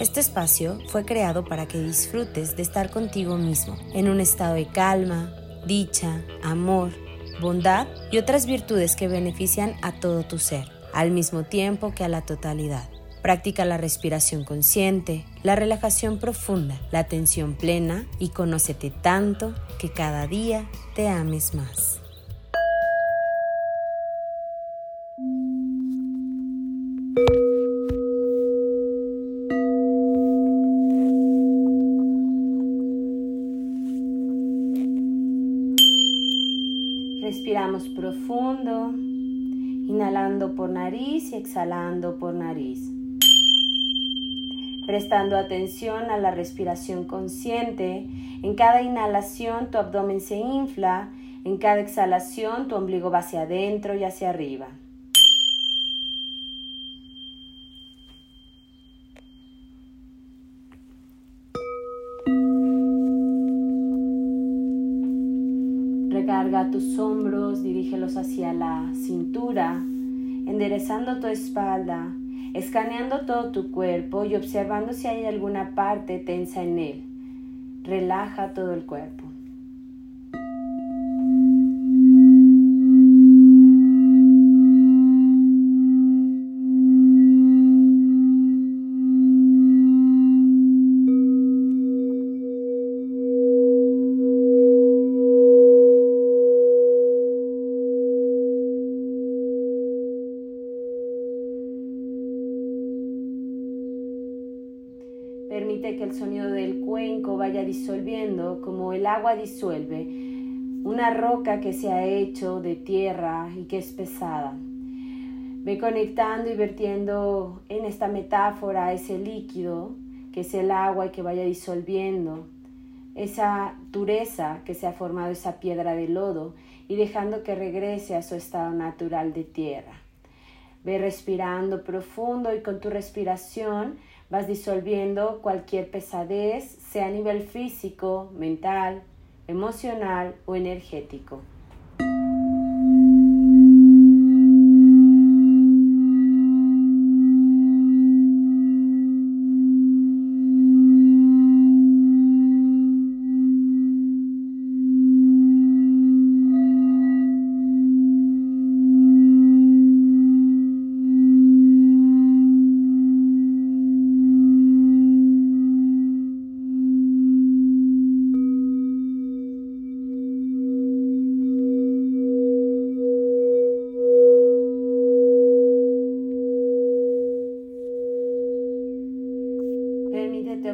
Este espacio fue creado para que disfrutes de estar contigo mismo, en un estado de calma, dicha, amor, bondad y otras virtudes que benefician a todo tu ser, al mismo tiempo que a la totalidad. Practica la respiración consciente, la relajación profunda, la atención plena y conócete tanto que cada día te ames más. Respiramos profundo, inhalando por nariz y exhalando por nariz. Prestando atención a la respiración consciente, en cada inhalación tu abdomen se infla, en cada exhalación tu ombligo va hacia adentro y hacia arriba. Recarga tus hombros, dirígelos hacia la cintura, enderezando tu espalda, escaneando todo tu cuerpo y observando si hay alguna parte tensa en él. Relaja todo el cuerpo. Permite que el sonido del cuenco vaya disolviendo como el agua disuelve una roca que se ha hecho de tierra y que es pesada. Ve conectando y vertiendo en esta metáfora ese líquido que es el agua y que vaya disolviendo esa dureza que se ha formado esa piedra de lodo y dejando que regrese a su estado natural de tierra. Ve respirando profundo y con tu respiración Vas disolviendo cualquier pesadez, sea a nivel físico, mental, emocional o energético.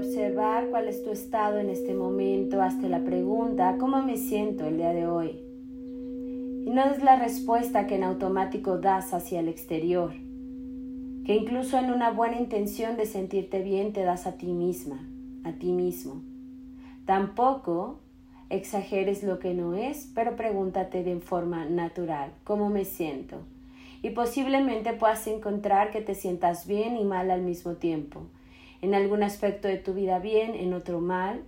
Observar cuál es tu estado en este momento, hazte la pregunta, ¿cómo me siento el día de hoy? Y no es la respuesta que en automático das hacia el exterior, que incluso en una buena intención de sentirte bien te das a ti misma, a ti mismo. Tampoco exageres lo que no es, pero pregúntate de forma natural, ¿cómo me siento? Y posiblemente puedas encontrar que te sientas bien y mal al mismo tiempo en algún aspecto de tu vida bien, en otro mal,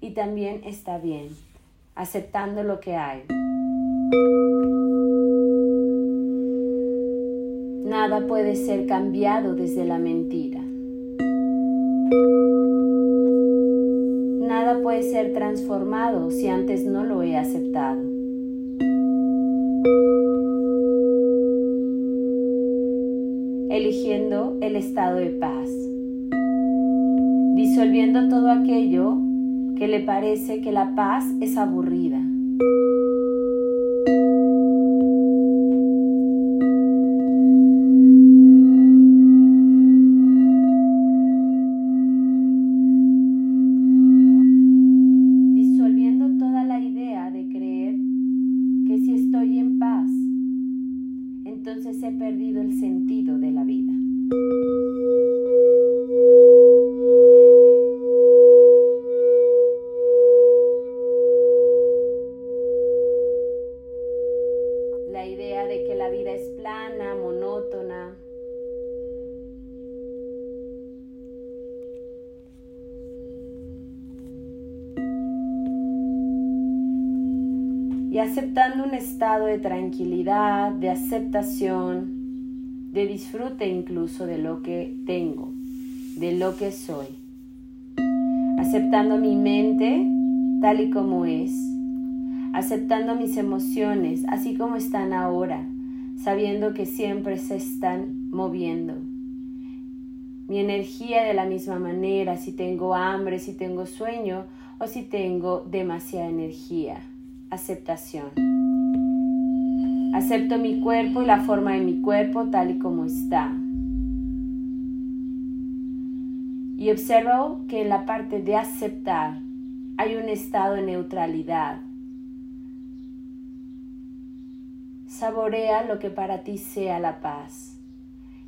y también está bien, aceptando lo que hay. Nada puede ser cambiado desde la mentira. Nada puede ser transformado si antes no lo he aceptado. Eligiendo el estado de paz disolviendo todo aquello que le parece que la paz es aburrida. Y aceptando un estado de tranquilidad, de aceptación, de disfrute incluso de lo que tengo, de lo que soy. Aceptando mi mente tal y como es, aceptando mis emociones así como están ahora, sabiendo que siempre se están moviendo. Mi energía de la misma manera, si tengo hambre, si tengo sueño o si tengo demasiada energía. Aceptación. Acepto mi cuerpo y la forma de mi cuerpo tal y como está. Y observo que en la parte de aceptar hay un estado de neutralidad. Saborea lo que para ti sea la paz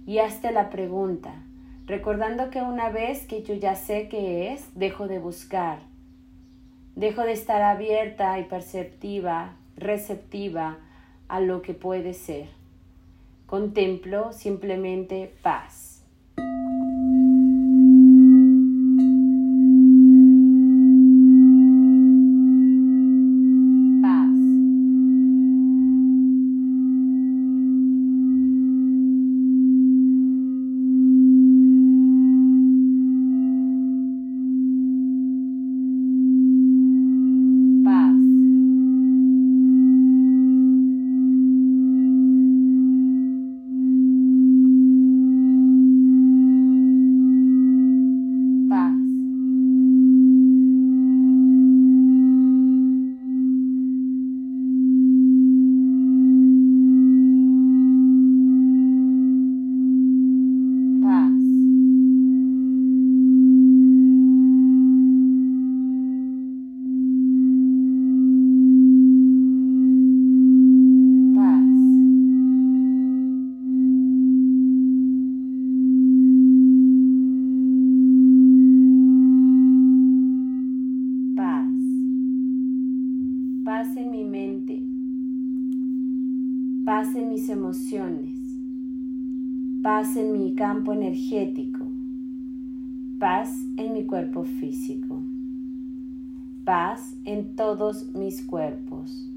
y hazte la pregunta, recordando que una vez que yo ya sé qué es, dejo de buscar, dejo de estar abierta y perceptiva, receptiva a lo que puede ser. Contemplo simplemente paz. Mis emociones, paz en mi campo energético, paz en mi cuerpo físico, paz en todos mis cuerpos.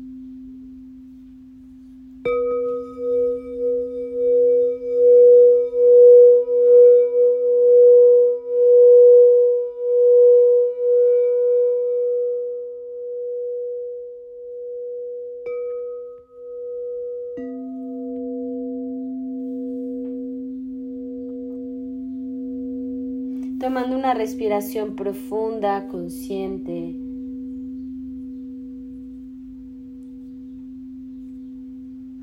Tomando una respiración profunda, consciente.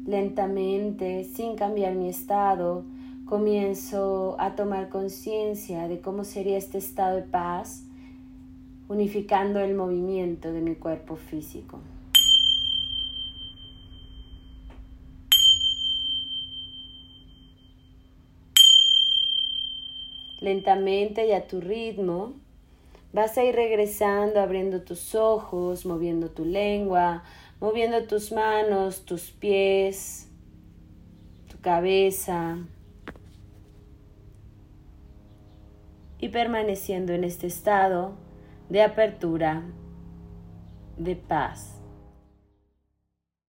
Lentamente, sin cambiar mi estado, comienzo a tomar conciencia de cómo sería este estado de paz, unificando el movimiento de mi cuerpo físico. Lentamente y a tu ritmo. Vas a ir regresando, abriendo tus ojos, moviendo tu lengua, moviendo tus manos, tus pies, tu cabeza. Y permaneciendo en este estado de apertura, de paz.